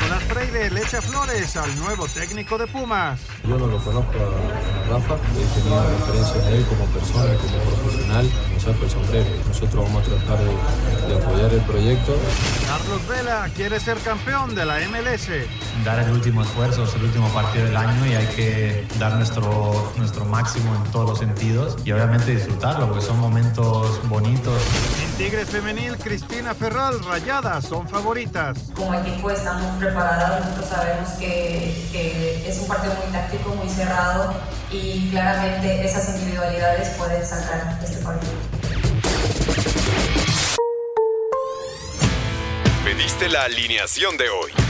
Nicolás Freire le echa flores al nuevo técnico de Pumas. Yo no lo conozco a Rafa, he tenido referencias de él como persona, como profesional, me saco el sombrero. Nosotros vamos a tratar de, de apoyar el proyecto. Carlos Vela quiere ser campeón de la MLS. Dar el último esfuerzo, es el último partido del año y hay que dar nuestro, nuestro máximo en todos los sentidos y obviamente disfrutarlo porque son momentos bonitos. En Tigres Femenil, Cristina Ferral, Rayadas son favoritas. Como equipo estamos preparados, nosotros sabemos que, que es un partido muy táctico, muy cerrado y claramente esas individualidades pueden sacar este partido. Pediste la alineación de hoy.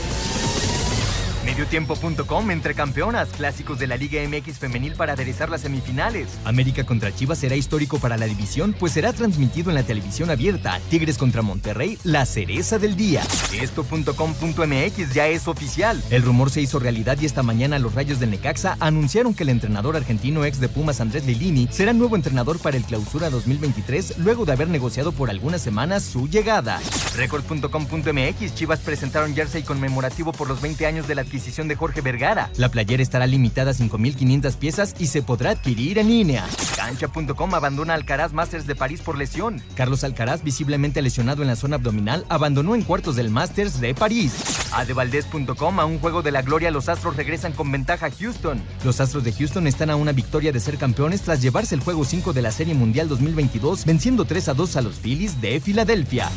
Mediotiempo.com entre campeonas, clásicos de la Liga MX femenil para aderezar las semifinales. América contra Chivas será histórico para la división, pues será transmitido en la televisión abierta. Tigres contra Monterrey, la cereza del día. Esto.com.mx ya es oficial. El rumor se hizo realidad y esta mañana los Rayos del Necaxa anunciaron que el entrenador argentino ex de Pumas Andrés Lilini será nuevo entrenador para el Clausura 2023 luego de haber negociado por algunas semanas su llegada. Record.com.mx Chivas presentaron jersey conmemorativo por los 20 años de la adquisición de Jorge Vergara. La playera estará limitada a 5.500 piezas y se podrá adquirir en línea. Cancha.com abandona Alcaraz Masters de París por lesión. Carlos Alcaraz, visiblemente lesionado en la zona abdominal, abandonó en cuartos del Masters de París. Adevaldez.com a un juego de la gloria los Astros regresan con ventaja a Houston. Los Astros de Houston están a una victoria de ser campeones tras llevarse el juego 5 de la Serie Mundial 2022 venciendo 3 a 2 a los Phillies de Filadelfia.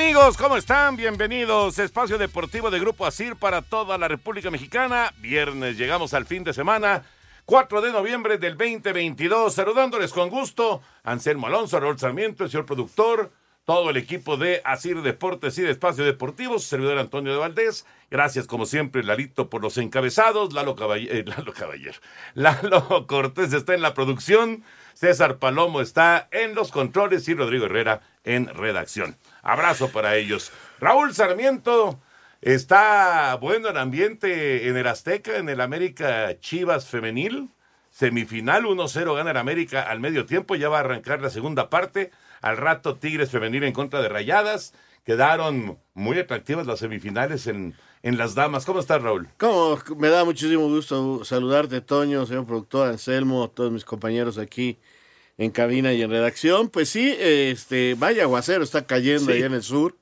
Amigos, ¿cómo están? Bienvenidos. Espacio Deportivo de Grupo Asir para toda la República Mexicana. Viernes, llegamos al fin de semana. 4 de noviembre del 2022. Saludándoles con gusto. Anselmo Alonso, Raúl Sarmiento, el señor productor, todo el equipo de Asir Deportes y de Espacio Deportivo, su servidor Antonio de Valdés. Gracias, como siempre, Lalito, por los encabezados. Lalo, Caballer, eh, Lalo Caballero. Lalo Cortés está en la producción. César Palomo está en los controles y Rodrigo Herrera en redacción. Abrazo para ellos. Raúl Sarmiento está bueno el ambiente en el Azteca, en el América Chivas Femenil. Semifinal 1-0 gana el América al medio tiempo. Ya va a arrancar la segunda parte. Al rato Tigres Femenil en contra de Rayadas. Quedaron muy atractivas las semifinales en, en las damas. ¿Cómo estás, Raúl? Como me da muchísimo gusto saludarte, Toño, señor productor Anselmo, todos mis compañeros aquí en cabina y en redacción. Pues sí, este, vaya aguacero está cayendo ahí en el sur.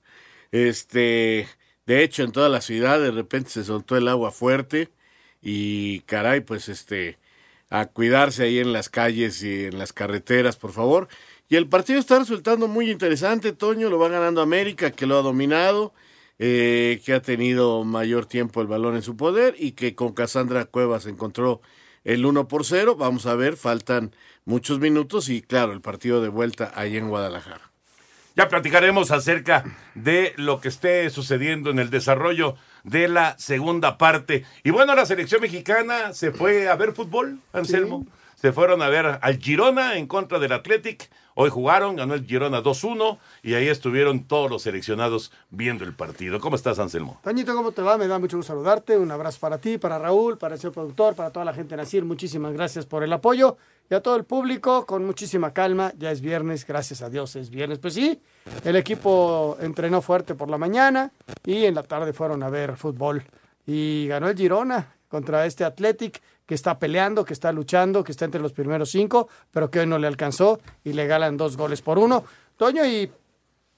Este, de hecho, en toda la ciudad de repente se soltó el agua fuerte y caray, pues este, a cuidarse ahí en las calles y en las carreteras, por favor. Y el partido está resultando muy interesante, Toño, lo va ganando América, que lo ha dominado, eh, que ha tenido mayor tiempo el balón en su poder y que con Cassandra Cuevas encontró el 1 por 0. Vamos a ver, faltan muchos minutos y claro, el partido de vuelta ahí en Guadalajara. Ya platicaremos acerca de lo que esté sucediendo en el desarrollo de la segunda parte. Y bueno, la selección mexicana se fue a ver fútbol, Anselmo. Se fueron a ver al Girona en contra del Athletic. Hoy jugaron, ganó el Girona 2-1 y ahí estuvieron todos los seleccionados viendo el partido. ¿Cómo estás, Anselmo? Toñito, ¿cómo te va? Me da mucho gusto saludarte. Un abrazo para ti, para Raúl, para el señor productor, para toda la gente de Nacir. Muchísimas gracias por el apoyo. Y a todo el público, con muchísima calma. Ya es viernes, gracias a Dios es viernes. Pues sí, el equipo entrenó fuerte por la mañana y en la tarde fueron a ver fútbol. Y ganó el Girona contra este Athletic que está peleando, que está luchando, que está entre los primeros cinco, pero que hoy no le alcanzó y le galan dos goles por uno. Toño, y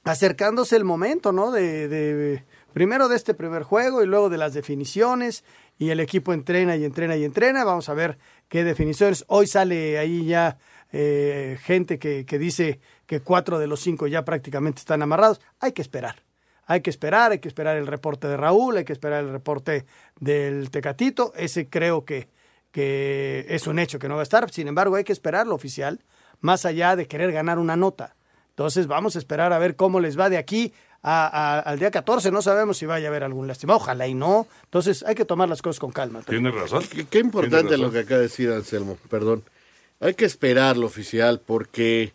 acercándose el momento, ¿no? De, de, primero de este primer juego y luego de las definiciones y el equipo entrena y entrena y entrena. Vamos a ver qué definiciones. Hoy sale ahí ya eh, gente que, que dice que cuatro de los cinco ya prácticamente están amarrados. Hay que esperar. Hay que esperar, hay que esperar el reporte de Raúl, hay que esperar el reporte del Tecatito. Ese creo que, que es un hecho que no va a estar. Sin embargo, hay que esperar lo oficial, más allá de querer ganar una nota. Entonces, vamos a esperar a ver cómo les va de aquí a, a, al día 14. No sabemos si vaya a haber algún lastimado. Ojalá y no. Entonces, hay que tomar las cosas con calma. Tienes razón. Qué, qué importante lo que acaba de decir Anselmo. Perdón. Hay que esperar lo oficial porque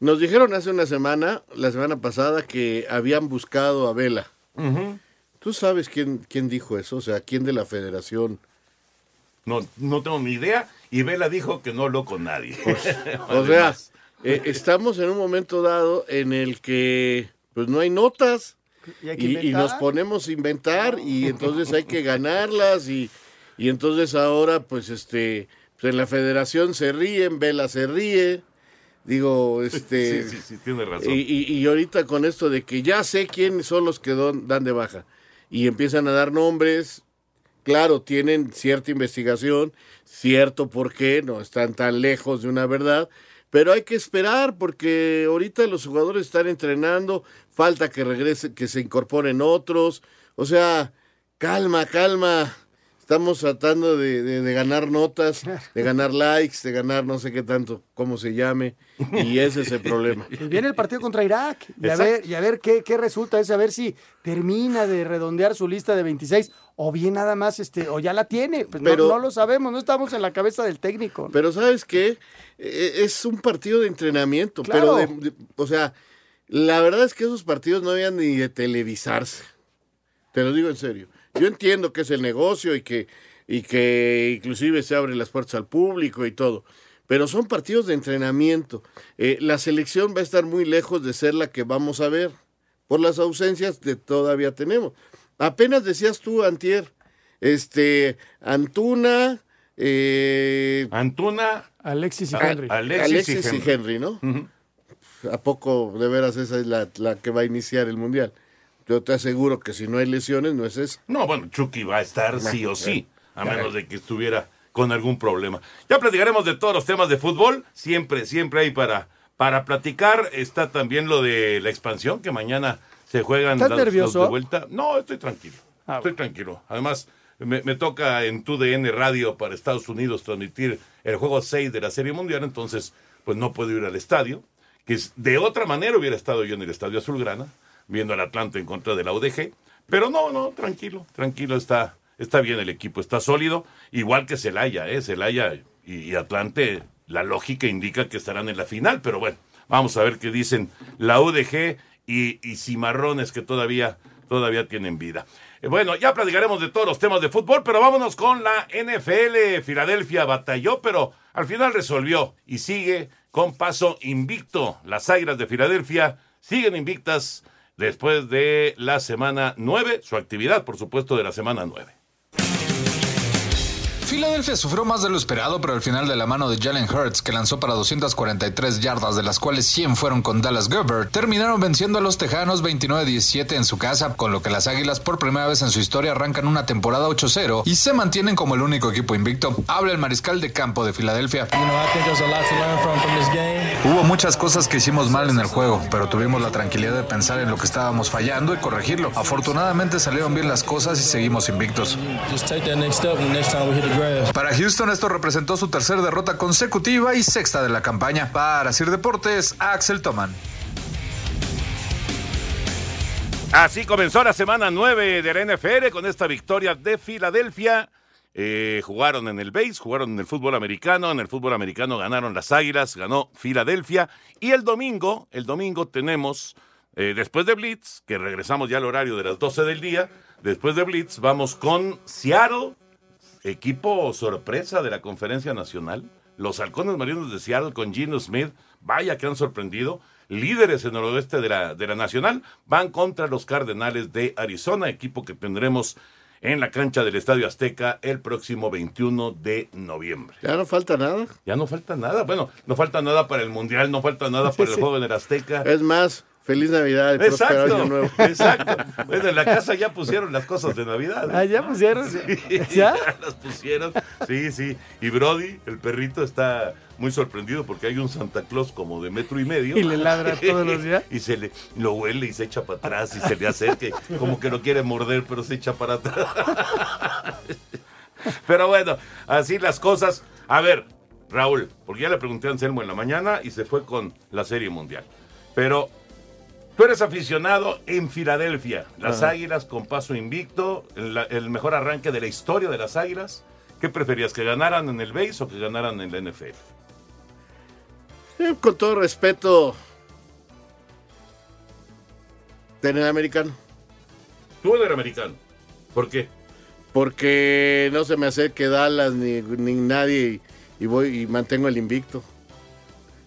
nos dijeron hace una semana, la semana pasada, que habían buscado a Vela. ¿Tú sabes quién, quién dijo eso? O sea, ¿quién de la federación? No, no tengo ni idea. Y Vela dijo que no habló con nadie. O sea, eh, estamos en un momento dado en el que pues no hay notas Y hay que y, y inventar. nos ponemos a inventar y entonces hay que ganarlas y, y entonces ahora pues este pues en la federación se ríen, Vela se ríe, digo este Sí, sí, sí, tienes razón. y, y- y ahorita con esto de que ya sé quiénes son los que don- dan de baja y empiezan a dar nombres, claro, tienen cierta investigación, cierto por qué, no están tan lejos de una verdad, pero hay que esperar porque ahorita los jugadores están entrenando, falta que regrese, que se incorporen otros, o sea, calma, calma. Estamos tratando de, de- de ganar notas, de ganar likes, de ganar no sé qué tanto, cómo se llame, y ese es el problema. Pues viene el partido contra Irak y a ver, y a ver qué, qué resulta, es a ver si termina de redondear su lista de 26 o bien nada más, este, o ya la tiene. Pues no- Pero- no, lo sabemos, no estamos en la cabeza del técnico. Pero ¿sabes qué? Eh, Es un partido de entrenamiento, Claro. pero, de- o sea, la verdad es que esos partidos no habían ni de televisarse. Te lo digo en serio. Yo entiendo que es el negocio y que, y que inclusive se abren las puertas al público y todo, pero son partidos de entrenamiento. Eh, la selección va a estar muy lejos de ser la que vamos a ver por las ausencias que todavía tenemos. Apenas decías tú, Antier, este, Antuna, eh, Antuna, Alexis y A- Henry. Alexis, Alexis, y Henry, ¿no? ¿A poco de veras esa es la, la que va a iniciar el Mundial? Yo te aseguro que si no hay lesiones, no es eso. No, bueno, Chucky va a estar sí o sí, a menos de que estuviera con algún problema. Ya platicaremos de todos los temas de fútbol, siempre, siempre hay para, para platicar. Está también lo de la expansión, que mañana se juegan ¿Estás los- los nervioso? de vuelta. No, estoy tranquilo, Ah, estoy tranquilo. Además, me, me toca en TUDN Radio para Estados Unidos transmitir el juego 6 de la Serie Mundial, entonces, pues no puedo ir al estadio, que es- de otra manera hubiera estado yo en el Estadio Azulgrana, viendo al Atlante en contra de la UDG, pero no, no, tranquilo, tranquilo, está, está bien el equipo, está sólido, igual que Celaya, ¿eh? Celaya y, Atlante, la lógica indica que estarán en la final, pero bueno, vamos a ver qué dicen la UDG y, y Cimarrones que todavía, todavía tienen vida. Eh, Bueno, ya platicaremos de todos los temas de fútbol, pero vámonos con la NFL. Filadelfia batalló, pero al final resolvió y sigue con paso invicto. Las Águilas de Filadelfia siguen invictas después de la semana 9, su actividad, por supuesto, de la semana 9. Filadelfia sufrió más de lo esperado, pero al final de la mano de Jalen Hurts, que lanzó para 243 yardas, de las cuales 100 fueron con Dallas Goebert, terminaron venciendo a los Tejanos 29-17 en su casa, con lo que las Águilas por primera vez en su historia arrancan una temporada 8-0 y se mantienen como el único equipo invicto. Habla el mariscal de campo de Filadelfia. Hubo muchas cosas que hicimos mal en el juego, pero tuvimos la tranquilidad de pensar en lo que estábamos fallando y corregirlo. Afortunadamente salieron bien las cosas y seguimos invictos. Para Houston esto representó su tercera derrota consecutiva y sexta de la campaña. Para Sir Deportes, Axel Toman. Así comenzó la semana 9 de la NFL con esta victoria de Filadelfia. eh, jugaron en el base, jugaron en el fútbol americano, en el fútbol americano ganaron las Águilas, ganó Filadelfia y el domingo, el domingo tenemos, eh, después de Blitz, que regresamos ya al horario de las 12 del día, después de Blitz vamos con Seattle, equipo sorpresa de la conferencia nacional, los halcones marinos de Seattle con Gino Smith, vaya que han sorprendido, líderes en el oeste de la, de la nacional, van contra los Cardenales de Arizona, equipo que tendremos en la cancha del Estadio Azteca el próximo 21 de noviembre. Ya no falta nada. Ya no falta nada. Bueno, no falta nada para el Mundial, no falta nada para el juego en el Azteca. Es más, feliz Navidad y Exacto, año nuevo. exacto. Bueno, en la casa ya pusieron las cosas de Navidad. Ah, ya pusieron. Sí, ¿Ya? las pusieron. Sí, sí. Y Brody, el perrito, está muy sorprendido porque hay un Santa Claus como de metro y medio. Y le ladra todos los días. Y se le lo huele y se echa para atrás y se le acerca, como que lo quiere morder, pero se echa para atrás. Pero bueno, así las cosas. A ver, Raúl, porque ya le pregunté a Anselmo en la mañana y se fue con la Serie Mundial. Pero tú eres aficionado en Filadelfia. Las Ajá. Águilas con paso invicto, el, el mejor arranque de la historia de las Águilas. ¿Qué preferías, que ganaran en el base o que ganaran en la NFL? Eh, Con todo respeto, en el americano. Tú eres americano. ¿Por qué? Porque no se me acerque Dallas ni, ni nadie y, y voy y mantengo el invicto.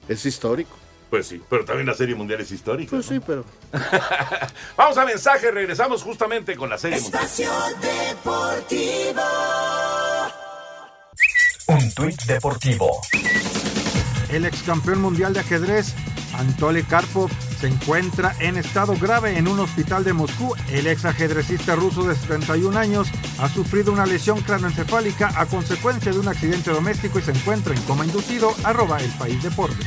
Es histórico. Pues sí, pero también la Serie Mundial es histórica. Pues sí, pero. Vamos a mensaje, regresamos justamente con la Serie Mundial. Deportivo. Un tuit deportivo. El ex campeón mundial de ajedrez, Anatoly Karpov, se encuentra en estado grave en un hospital de Moscú. El ex ajedrecista ruso de 71 años ha sufrido una lesión craneoencefálica a consecuencia de un accidente doméstico y se encuentra en coma inducido. Arroba el país deporte.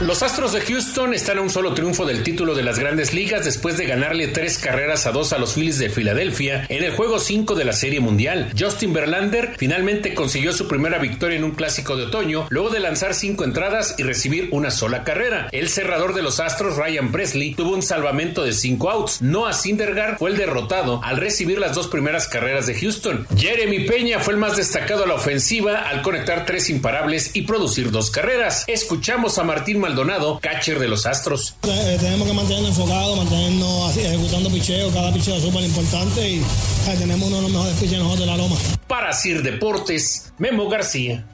Los Astros de Houston están a un solo triunfo del título de las grandes ligas después de ganarle tres carreras a dos a los Phillies de Filadelfia en el juego 5 de la Serie Mundial. Justin Verlander finalmente consiguió su primera victoria en un clásico de otoño luego de lanzar cinco entradas y recibir una sola carrera. El cerrador de los Astros, Ryan Presley, tuvo un salvamento de cinco outs. Noah Syndergaard fue el derrotado al recibir las dos primeras carreras de Houston. Jeremy Peña fue el más destacado a la ofensiva al conectar tres imparables y producir dos carreras. Escuchamos a Martín Maldonado, catcher de los Astros. Eh, tenemos que mantenernos enfocados, mantenernos así, ejecutando picheo. Cada picheo es súper importante y eh, tenemos uno de los mejores picheos de la loma. Para Sir Deportes, Memo García.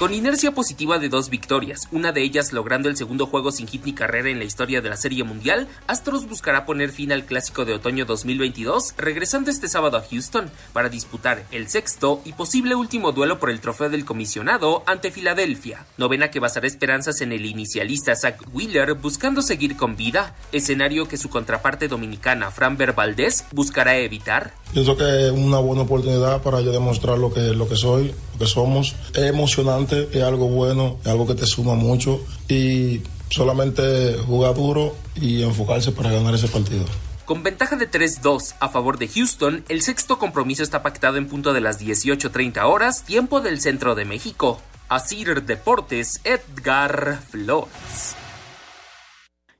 Con inercia positiva de dos victorias, una de ellas logrando el segundo juego sin hit ni carrera en la historia de la Serie Mundial, Astros buscará poner fin al clásico de otoño 2022, regresando este sábado a Houston para disputar el sexto y posible último duelo por el trofeo del comisionado ante Filadelfia. Novena que basará esperanzas en el inicialista Zach Wheeler buscando seguir con vida, escenario que su contraparte dominicana Framber Valdez buscará evitar. Pienso que es una buena oportunidad para yo demostrar lo que, lo que soy, que somos. Es emocionante, es algo bueno, es algo que te suma mucho y solamente jugar duro y enfocarse para ganar ese partido. Con ventaja de 3-2 a favor de Houston, el sexto compromiso está pactado en punto de las 18.30 horas, tiempo del centro de México. Asir Deportes, Edgar Flores.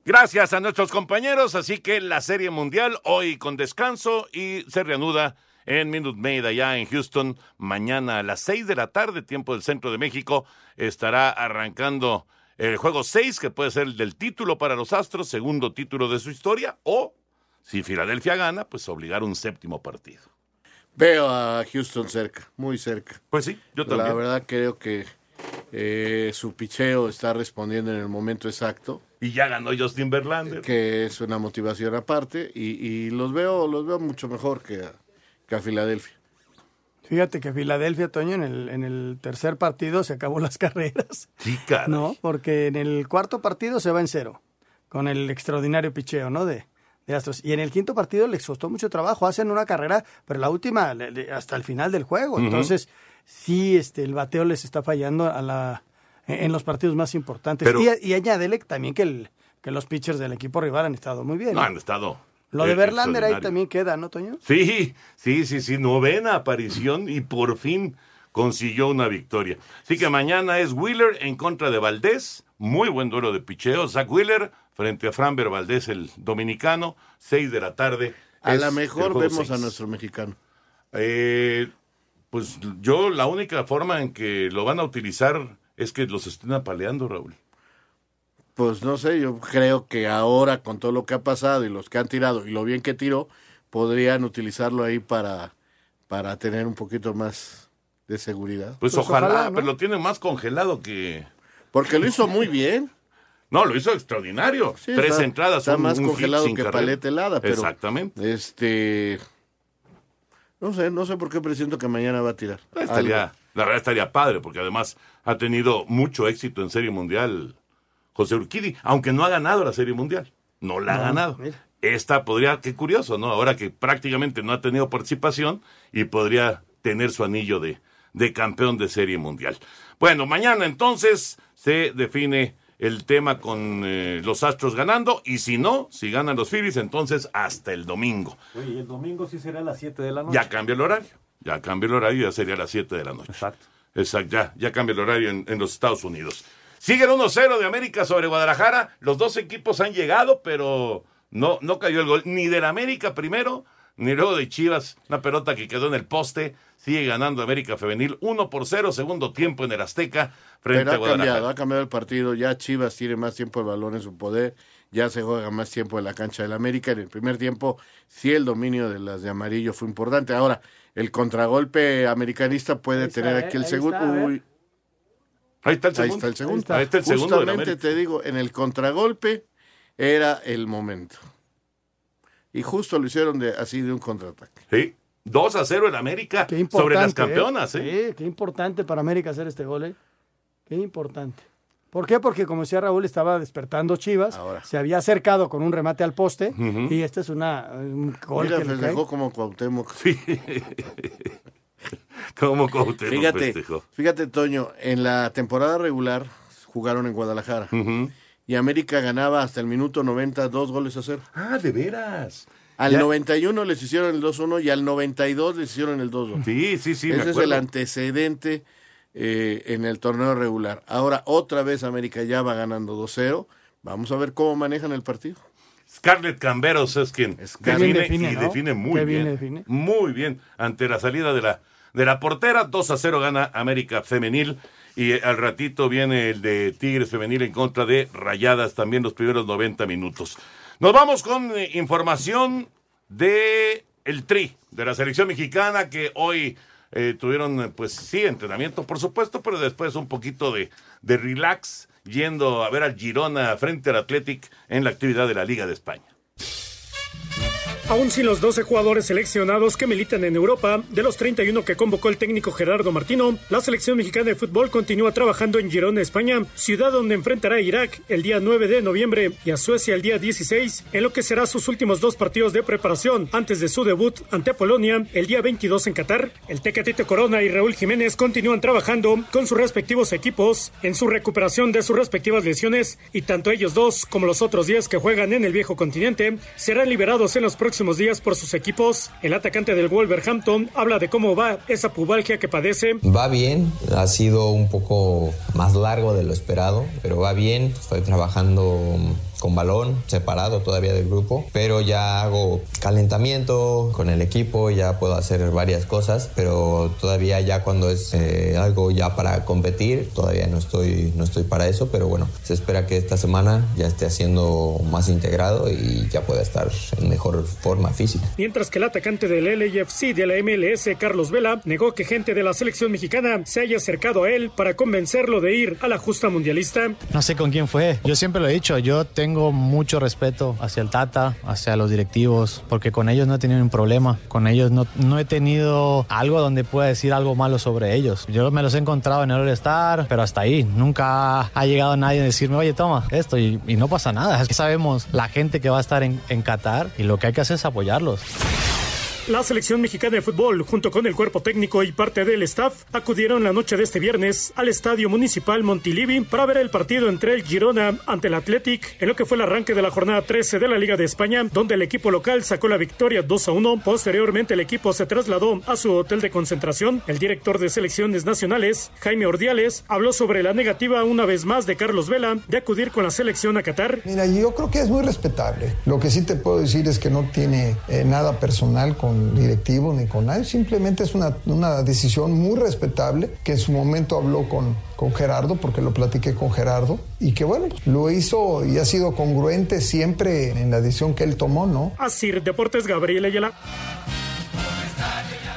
Gracias a nuestros compañeros, así que la Serie Mundial hoy con descanso y se reanuda en Minute Maid allá en Houston. Mañana a las 6 de la tarde, tiempo del centro de México, estará arrancando el juego 6, que puede ser el del título para los Astros, segundo título de su historia, o si Filadelfia gana, pues obligar un séptimo partido. Veo a Houston cerca, muy cerca. Pues sí, yo también. La verdad creo que eh, su picheo está respondiendo en el momento exacto. Y ya ganó Justin Verlander. Que es una motivación aparte. Y, y los veo los veo mucho mejor que que a Filadelfia. Fíjate que Filadelfia, Toño, en el, en el tercer partido se acabó las carreras. Sí, caray. No, porque en el cuarto partido se va en cero, con el extraordinario picheo, ¿no? De, de Astros. Y en el quinto partido les costó mucho trabajo. Hacen una carrera, pero la última hasta el final del juego. Entonces, sí, este, el bateo les está fallando a la, en los partidos más importantes. Pero- y, y añádele también que, el, que los pitchers del equipo rival han estado muy bien. ¿no? han estado. Lo de eh, Verlander ahí también queda, ¿no, Toño? Sí, sí, sí, sí, novena aparición y por fin consiguió una victoria. Así que mañana es Wheeler en contra de Valdés, muy buen duelo de picheo, Zach Wheeler, frente a Fran Valdés, el dominicano, 6 de la tarde. A lo mejor vemos a seis. nuestro mexicano. Eh, pues yo la única forma en que lo van a utilizar es que los estén apaleando, Raúl. Pues no sé, yo creo que ahora con todo lo que ha pasado y los que han tirado y lo bien que tiró, podrían utilizarlo ahí para, para tener un poquito más de seguridad. Pues, ojalá, pero lo tienen más congelado que... Porque lo hizo muy bien. No, lo hizo extraordinario. Sí, Tres está- entradas. Está un- más un congelado que carrera. paleta helada, pero. Exactamente. Este. No sé, no sé por qué presiento que mañana va a tirar. Estaría, la verdad estaría padre, porque además ha tenido mucho éxito en Serie Mundial José Urquidi, aunque no ha ganado la Serie Mundial. No la ha ganado. mira. Esta podría, qué curioso, ¿no? Ahora que prácticamente no ha tenido participación y podría tener su anillo de, de campeón de Serie Mundial. Bueno, mañana entonces se define el tema con eh, los Astros ganando y si no, si ganan los Phillies, entonces hasta el domingo. Oye, y el domingo sí será a las 7 de la noche. Ya cambia el horario. Ya cambia el horario, ya sería a las 7 de la noche. Exacto. Exacto, ya, ya cambia el horario en, en los Estados Unidos. Sigue el 1-0 de América sobre Guadalajara. Los dos equipos han llegado, pero no, no cayó el gol. Ni del América primero, ni luego de Chivas. Una pelota que quedó en el poste. Sigue ganando América Femenil 1 por 0, segundo tiempo en el Azteca frente Pero a ha Guadalajara. cambiado, ha cambiado el partido. Ya Chivas tiene más tiempo el balón en su poder. Ya se juega más tiempo en la cancha del América. En el primer tiempo, sí, el dominio de las de amarillo fue importante. Ahora, el contragolpe americanista puede está, tener eh, aquí el ahí segundo. Uy, Ahí está el ahí segundo. está el segundo. Ahí está el segundo Justamente te digo, en el contragolpe era el momento. Y justo lo hicieron de, así de un contraataque. Sí, 2 a 0 en América Qué importante. sobre las ¿eh? campeonas. ¿eh? Sí, qué importante para América hacer este gol, ¿eh? Qué importante. ¿Por qué? Porque como decía Raúl, estaba despertando Chivas, se había acercado con un remate al poste y este es una, un gol Mira, que le festejó como Cuauhtémoc. Como Cuauhtémoc Fíjate, festejó. fíjate, Toño, en la temporada regular jugaron en Guadalajara. Y América ganaba hasta el minuto 90 dos goles a cero. Ah, de veras. Al Ya- 91 les hicieron el 2-1 y al 92 les hicieron el 2-2. Sí, sí, sí, me Ese es el antecedente eh, en el torneo regular. Ahora otra vez América ya va ganando 2-0. Vamos a ver cómo manejan el partido. Scarlett Camberos es quien define, y ¿no? define muy bien. bien define. Muy bien. Ante la salida de la, de la portera, 2 a 0 gana América Femenil. Y al ratito viene el de Tigres Femenil en contra de Rayadas, también los primeros 90 minutos. Nos vamos con eh, información de el Tri, de la selección mexicana que hoy eh, tuvieron, eh, pues sí, entrenamiento, por supuesto, pero después un poquito de, de relax, yendo a ver al Girona frente al Athletic en la actividad de la Liga de España. Aún sin los 12 jugadores seleccionados que militan en Europa, de los 31 que convocó el técnico Gerardo Martino, la selección mexicana de fútbol continúa trabajando en Girona, España, ciudad donde enfrentará a Irak el día 9 de noviembre y a Suecia el día 16, en lo que será sus últimos dos partidos de preparación antes de su debut ante Polonia el día 22 en Qatar. El Tecatito Corona y Raúl Jiménez continúan trabajando con sus respectivos equipos en su recuperación de sus respectivas lesiones y tanto ellos dos como los otros 10 que juegan en el viejo continente serán liberados en los próximos días por sus equipos. El atacante del Wolverhampton habla de cómo va esa pubalgia que padece. Va bien, ha sido un poco más largo de lo esperado, pero va bien. Estoy trabajando con balón, separado todavía del grupo, pero ya hago calentamiento con el equipo, ya puedo hacer varias cosas, pero todavía ya cuando es eh, algo ya para competir, todavía no estoy, no estoy para eso, pero bueno, se espera que esta semana ya esté haciendo más integrado y ya pueda estar en mejor forma física. Mientras que el atacante del LAFC de la MLS, Carlos Vela, negó que gente de la selección mexicana se haya acercado a él para convencerlo de ir a la justa mundialista. No sé con quién fue. Yo siempre lo he dicho, yo tengo mucho respeto hacia el Tata, hacia los directivos, porque con ellos no he tenido un problema. Con ellos no, no he tenido algo donde pueda decir algo malo sobre ellos. Yo me los he encontrado en el All-Star, pero hasta ahí. Nunca ha llegado nadie a decirme, oye, toma esto, y, no pasa nada. Sabemos la gente que va a estar en, en Qatar y lo que hay que hacer es apoyarlos. La selección mexicana de fútbol, junto con el cuerpo técnico y parte del staff, acudieron la noche de este viernes al Estadio Municipal Montilivi para ver el partido entre el Girona ante el Athletic, en lo que fue el arranque de la jornada 13 de la Liga de España, donde el equipo local sacó la victoria 2 a 1. Posteriormente, el equipo se trasladó a su hotel de concentración. El director de selecciones nacionales, Jaime Ordiales, habló sobre la negativa una vez más de Carlos Vela de acudir con la selección a Qatar. Mira, yo creo que es muy respetable. Lo que sí te puedo decir es que no tiene eh, nada personal con directivo ni con nadie, simplemente es una, una decisión muy respetable que en su momento habló con, con Gerardo, porque lo platiqué con Gerardo, y que bueno, lo hizo y ha sido congruente siempre en la decisión que él tomó, ¿no? Así, Deportes Gabriel Ayala.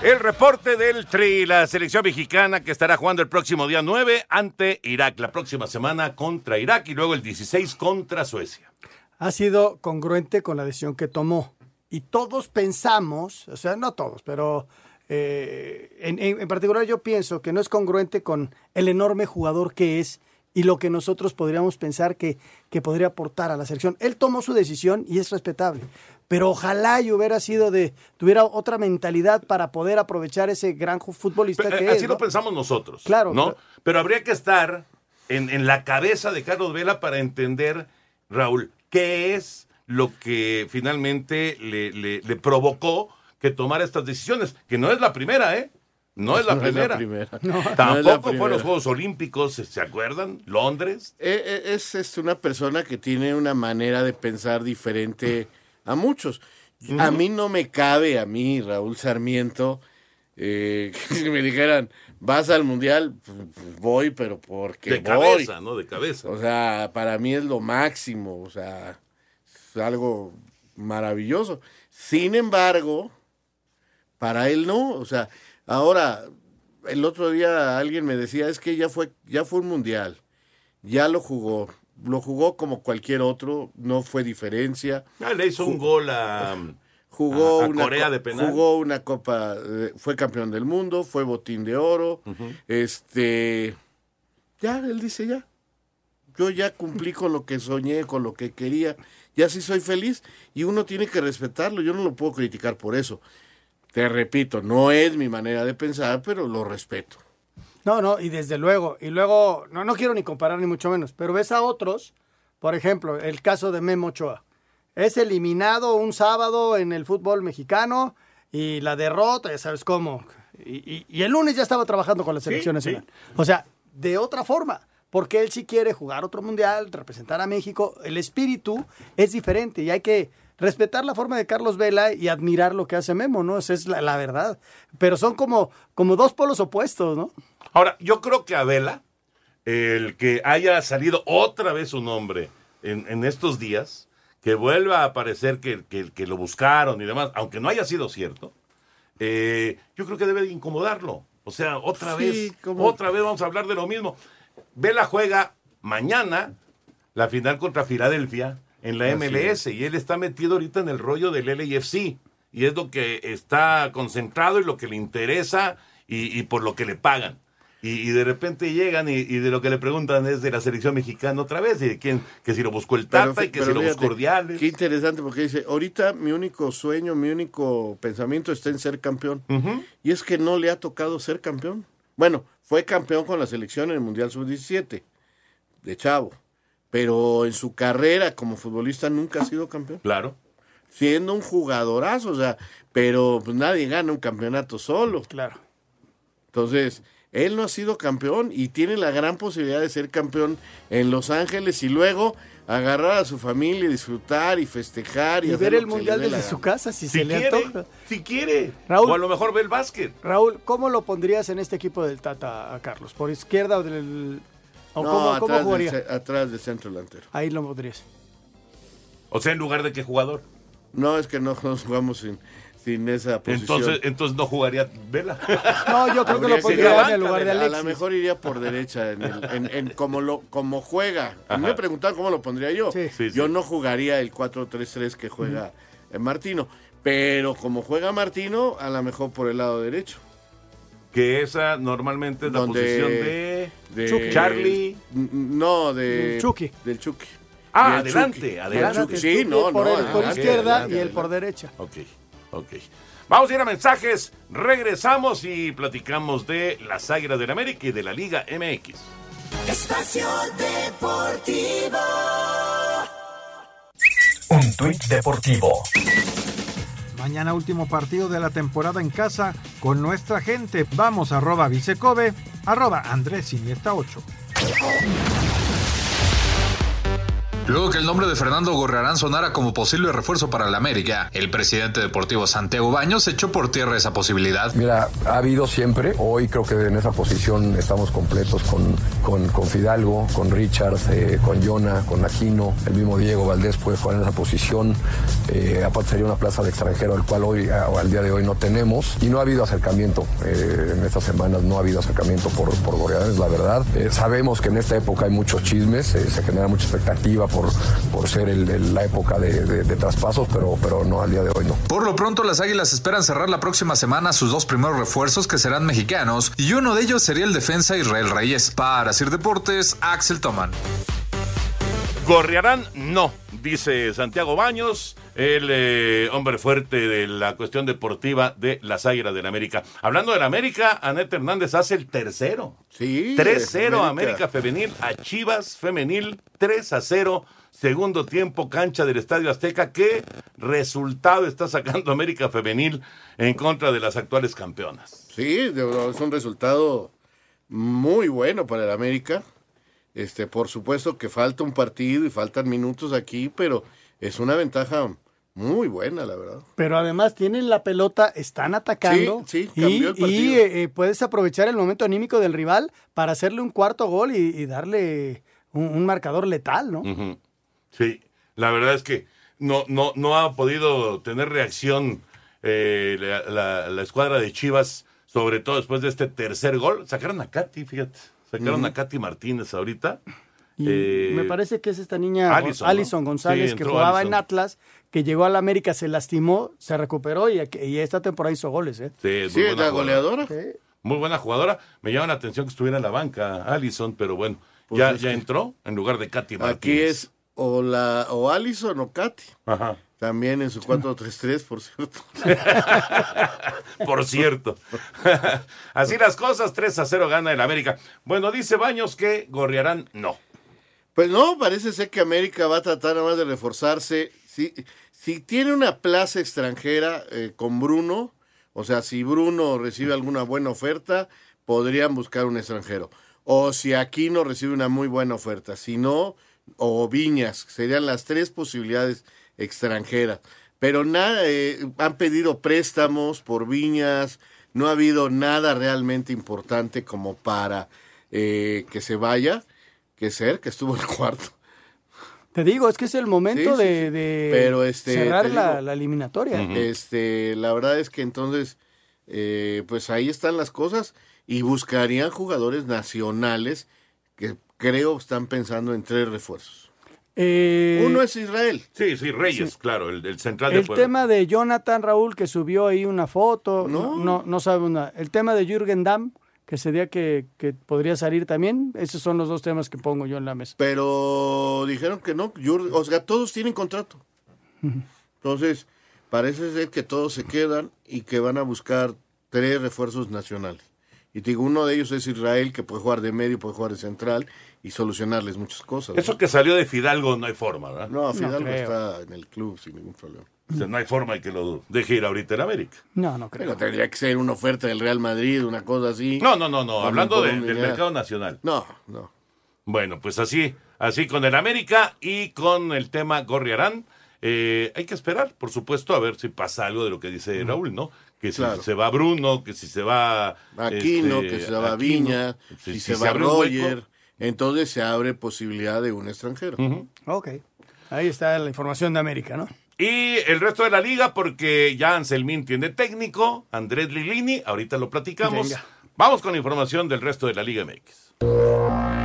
El reporte del Tri, la selección mexicana que estará jugando el próximo día 9 ante Irak, la próxima semana contra Irak y luego el 16 contra Suecia. Ha sido congruente con la decisión que tomó. Y todos pensamos, o sea, no todos, pero eh, en, en- particular yo pienso que no es congruente con el enorme jugador que es y lo que nosotros podríamos pensar que, que podría aportar a la selección. Él tomó su decisión y es respetable. Pero ojalá y hubiera sido de, tuviera otra mentalidad para poder aprovechar ese gran futbolista Pe- que Así es. lo ¿no? pensamos nosotros. Claro, ¿no? claro. Pero habría que estar en, en la cabeza de Carlos Vela para entender, Raúl, qué es lo que finalmente le, le- le provocó que tomara estas decisiones. Que no es la primera, ¿eh? No es la No es la primera. primera. No. No la Tampoco fue primera. los Juegos Olímpicos, ¿se acuerdan? Londres. Eh, eh, Es, es una persona que tiene una manera de pensar diferente a muchos. A mí no me cabe, a mí, Raúl Sarmiento, eh, que si me dijeran, vas al mundial, pues, pues, voy, pero porque De voy. cabeza, ¿no? De cabeza. O sea, para mí es lo máximo, o sea, es algo maravilloso. Sin embargo, para él no, o sea, ahora, el otro día alguien me decía, es que ya fue, ya fue un mundial, ya lo jugó, lo jugó como cualquier otro, no fue diferencia. Ah, le hizo un gol a, Jugó a- a una Corea co- de penal. Jugó una copa, fue campeón del mundo, fue botín de oro. Este, ya, él dice ya. Yo ya cumplí con lo que soñé, con lo que quería. Ya sí soy feliz y uno tiene que respetarlo. Yo no lo puedo criticar por eso. Te repito, no es mi manera de pensar, pero lo respeto. No, no, y desde luego. Y luego, no, no quiero ni comparar ni mucho menos, pero ves a otros, por ejemplo, el caso de Memo Ochoa. Es eliminado un sábado en el fútbol mexicano y la derrota, ya sabes cómo. Y, y- y el lunes ya estaba trabajando con la selección Sí, nacional. O sea, de otra forma, porque él sí quiere jugar otro mundial, representar a México. El espíritu es diferente y hay que respetar la forma de Carlos Vela y admirar lo que hace Memo, ¿no? Esa es la, la verdad. Pero son como, como dos polos opuestos, ¿no? Ahora, yo creo que a Vela, el que haya salido otra vez su nombre en, en estos días, que vuelva a aparecer que, que- que lo buscaron y demás, aunque no haya sido cierto, eh, yo creo que debe de incomodarlo. O sea, otra Sí, vez, como- otra vez vamos a hablar de lo mismo. Vela juega mañana la final contra Filadelfia en la MLS y él está metido ahorita en el rollo del LAFC y es lo que está concentrado y lo que le interesa y, y por lo que le pagan. Y, y de repente llegan y, y de lo que le preguntan es de la selección mexicana otra vez y de quién, que si lo buscó el Tata Pero- y que si lo buscó Ordiales. Qué interesante porque dice, ahorita mi único sueño, mi único pensamiento está en ser campeón. Y es que no le ha tocado ser campeón. Bueno, fue campeón con la selección en el Mundial Sub-17 de Chavo, pero en su carrera como futbolista nunca ha sido campeón. Claro. Siendo un jugadorazo, o sea, pero pues, nadie gana un campeonato solo. Claro. Entonces, él no ha sido campeón y tiene la gran posibilidad de ser campeón en Los Ángeles y luego agarrar a su familia y disfrutar y festejar y, Y ver el le mundial desde su casa, si, Si se le quiere, antoja. si quiere. Raúl. O a lo mejor ve el básquet. Raúl, ¿cómo lo pondrías en este equipo del Tata a Carlos? ¿Por izquierda o del.? ¿O No, cómo, cómo atrás, del, jugaría? atrás del centro delantero. Ahí lo pondrías. O sea, en lugar de qué jugador. No, es que no nos jugamos sin, sin esa posición. Entonces, entonces no jugaría Vela. No, yo creo que lo pondría en el lugar de A Alexis. lo mejor iría por derecha en, el- en- en como lo como juega. A mí me preguntaban cómo lo pondría yo. Sí. Sí, yo sí. no jugaría el 4-3-3 que juega eh, Martino. Pero como juega Martino, a lo mejor por el lado derecho. que esa normalmente es la Donde- posición de, de Chucky. Charlie. No, de Del Chucky. Del Chucky. Ah, Del adelante, Chucky. adelante. Sí, no, por, no. el- por adelante, izquierda adelante, y él por derecha. Ok, ok. Vamos a ir a mensajes, regresamos y platicamos de las Águilas del América y de la Liga MX. Espacio Deportivo. Un tuit deportivo. Mañana último partido de la temporada en casa con nuestra gente. Vamos arroba Vicecobe, arroba Andrés Iniesta 8. Luego que el nombre de Fernando Gorrarán sonara como posible refuerzo para el América, el presidente deportivo Santiago Baños echó por tierra esa posibilidad. Mira, ha habido siempre, hoy creo que en esa posición estamos completos con, con, Fidalgo, con Richard, eh, con Jonah, con Aquino, el mismo Diego Valdés puede jugar en esa posición, eh, aparte sería una plaza de extranjero, el cual hoy, al día de hoy no tenemos, y no ha habido acercamiento, eh, en estas semanas no ha habido acercamiento por, por es la verdad. Eh, sabemos que en esta época hay muchos chismes, se genera mucha expectativa por, por ser el- el- la época de, de- de traspasos, pero, pero no, al día de hoy no. Por lo pronto, las Águilas esperan cerrar la próxima semana sus dos primeros refuerzos que serán mexicanos y uno de ellos sería el defensa Israel Reyes. Para Sir Deportes, Axel Toman. Gorriarán, no, dice Santiago Baños, el eh, hombre fuerte de la cuestión deportiva de las Águilas del América. Hablando del América, Anette Hernández hace el tercero. Sí. 3-0 América. América Femenil a Chivas Femenil, 3 a 0. Segundo tiempo, cancha del Estadio Azteca. ¿Qué resultado está sacando América Femenil en contra de las actuales campeonas? Sí, es un resultado muy bueno para el América. Este, por supuesto que falta un partido y faltan minutos aquí, pero es una ventaja muy buena, la verdad. Pero además tienen la pelota, están atacando. Sí, sí, y, el partido. eh, eh, puedes aprovechar el momento anímico del rival para hacerle un cuarto gol y, y darle un, un marcador letal, ¿no? Sí, la verdad es que no, no, no ha podido tener reacción eh, la, la- la escuadra de Chivas, sobre todo después de este tercer gol. Sacaron a Katy, fíjate. Sacaron a Katy Martínez ahorita. Y Eh, me parece que es esta niña Allison, Alison, ¿no? González Sí, que jugaba Allison. en Atlas, que llegó al América, se lastimó, se recuperó y, y esta temporada hizo goles, ¿eh? Sí, es Sí, muy buena la goleadora. Muy buena jugadora. Me llama la atención que estuviera en la banca Allison, pero bueno, Pues ya, ya que- entró en lugar de Katy Martínez. Aquí es o la o Allison o Katy. Ajá. También en su 4-3-3, por cierto. Por cierto. Así las cosas, 3 a 0 gana el América. Bueno, dice Baños que Gorriarán no. Pues no, parece ser que América va a tratar nada más de reforzarse. Si, si tiene una plaza extranjera eh, con Bruno, o sea, si Bruno recibe alguna buena oferta, podrían buscar un extranjero. O si Aquino recibe una muy buena oferta. Si no, o Viñas, serían las tres posibilidades extranjeras. Pero nada, eh, han pedido préstamos por Viñas, no ha habido nada realmente importante como para eh, que se vaya, que ser, que estuvo el cuarto. Te digo, es que es el momento Sí, sí, de, sí. de Pero, este, cerrar la, digo, la eliminatoria. Este, la verdad es que entonces, eh, pues ahí están las cosas y buscarían jugadores nacionales que creo están pensando en tres refuerzos. Eh, Uno es Israel. Sí, sí, Reyes, claro, el, el central de El Puebla. tema de Jonathan Raúl, que subió ahí una foto, no, no, no sabemos nada. El tema de Jürgen Damm, que sería que, que podría salir también. Esos son los dos temas que pongo yo en la mesa. Pero dijeron que no, o sea, todos tienen contrato. Entonces, parece ser que todos se quedan y que van a buscar tres refuerzos nacionales. Y te digo, uno de ellos es Israel, que puede jugar de medio, puede jugar de central y solucionarles muchas cosas. Eso que salió de Fidalgo no hay forma, ¿verdad? No, Fidalgo está en el club sin ningún problema. O sea, no hay forma de que lo deje ir ahorita en América. No, no creo. Pero tendría que ser una oferta del Real Madrid, una cosa así. No, no, no, no. Hablando de- del mercado nacional. No, no. Bueno, pues así, así con el América y con el tema Gorriarán. Eh, hay que esperar, por supuesto, a ver si pasa algo de lo que dice Raúl, ¿no? Que si Claro. se va Bruno, que si se va Aquino, este, que se va Aquino, Viña, si, se, va hueco. Roger, entonces se abre posibilidad de un extranjero. Ok. Ahí está la información de América, ¿no? Y el resto de la liga, porque ya Anselmín tiene técnico, Andrés Lilini, ahorita lo platicamos. Venga. Vamos con información del resto de la Liga MX.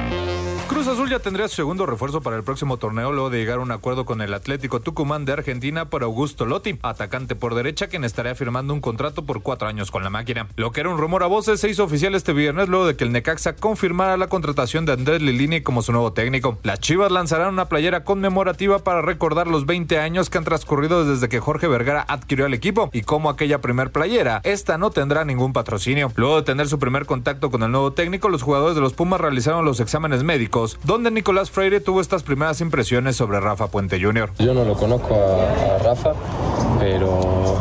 Cruz Azul ya tendría su segundo refuerzo para el próximo torneo luego de llegar a un acuerdo con el Atlético Tucumán de Argentina por Augusto Lotti, atacante por derecha quien estaría firmando un contrato por cuatro años con la máquina. Lo que era un rumor a voces se hizo oficial este viernes luego de que el Necaxa confirmara la contratación de Andrés Lilini como su nuevo técnico. Las Chivas lanzarán una playera conmemorativa para recordar los 20 años que han transcurrido desde que Jorge Vergara adquirió el equipo y como aquella primer playera, esta no tendrá ningún patrocinio. Luego de tener su primer contacto con el nuevo técnico, los jugadores de los Pumas realizaron los exámenes médicos, donde Nicolás Freire tuvo estas primeras impresiones sobre Rafa Puente Jr. Yo no lo conozco a, a Rafa, pero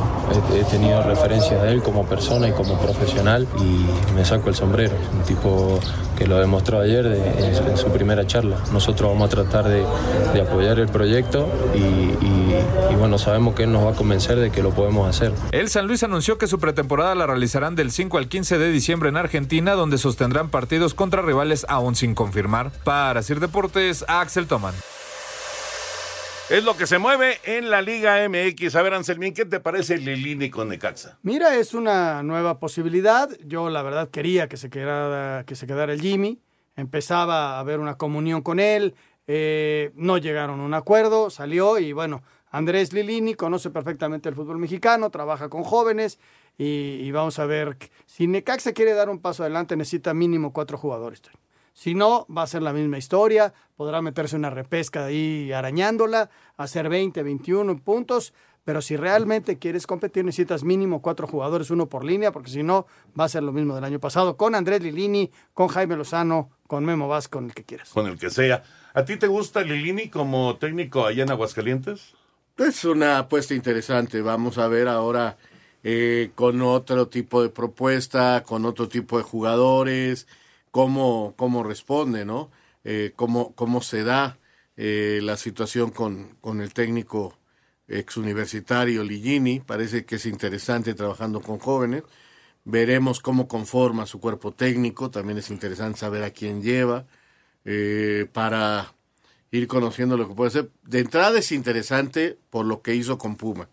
he, tenido referencias de él como persona y como profesional y me saco el sombrero. Un tipo que lo demostró ayer en, su primera charla. Nosotros vamos a tratar de, apoyar el proyecto y, bueno, sabemos que él nos va a convencer de que lo podemos hacer. El San Luis anunció que su pretemporada la realizarán del 5 al 15 de diciembre en Argentina, donde sostendrán partidos contra rivales aún sin confirmar. Para Sir Deportes, Axel Toman. Es lo que se mueve en la Liga MX. A ver, Anselmín, ¿qué te parece Lilini con Necaxa? Mira, es una nueva posibilidad. Yo, la verdad, quería que se quedara, que se quedara el Jimmy. Empezaba a haber una comunión con él. Eh, no llegaron a un acuerdo, salió y bueno, Andrés Lilini conoce perfectamente el fútbol mexicano, trabaja con jóvenes y, y vamos a ver. Si Necaxa quiere dar un paso adelante, necesita mínimo cuatro jugadores. Si no, va a ser la misma historia, podrá meterse una repesca ahí arañándola, hacer 20, 21 puntos, pero si realmente quieres competir necesitas mínimo cuatro jugadores, uno por línea, porque si no, va a ser lo mismo del año pasado, con Andrés Lilini, con Jaime Lozano, con Memo Vaz, con el que quieras. Con el que sea. ¿A ti te gusta Lilini como técnico allá en Aguascalientes? Es una apuesta interesante, vamos a ver ahora eh, con otro tipo de propuesta, con otro tipo de jugadores cómo, cómo responde, ¿no? Eh, cómo, cómo se da eh, la situación con, con el técnico exuniversitario Ligini. Parece que es interesante trabajando con jóvenes. Veremos cómo conforma su cuerpo técnico. También es interesante saber a quién lleva eh, para ir conociendo lo que puede ser. De entrada es interesante por lo que hizo con Puma.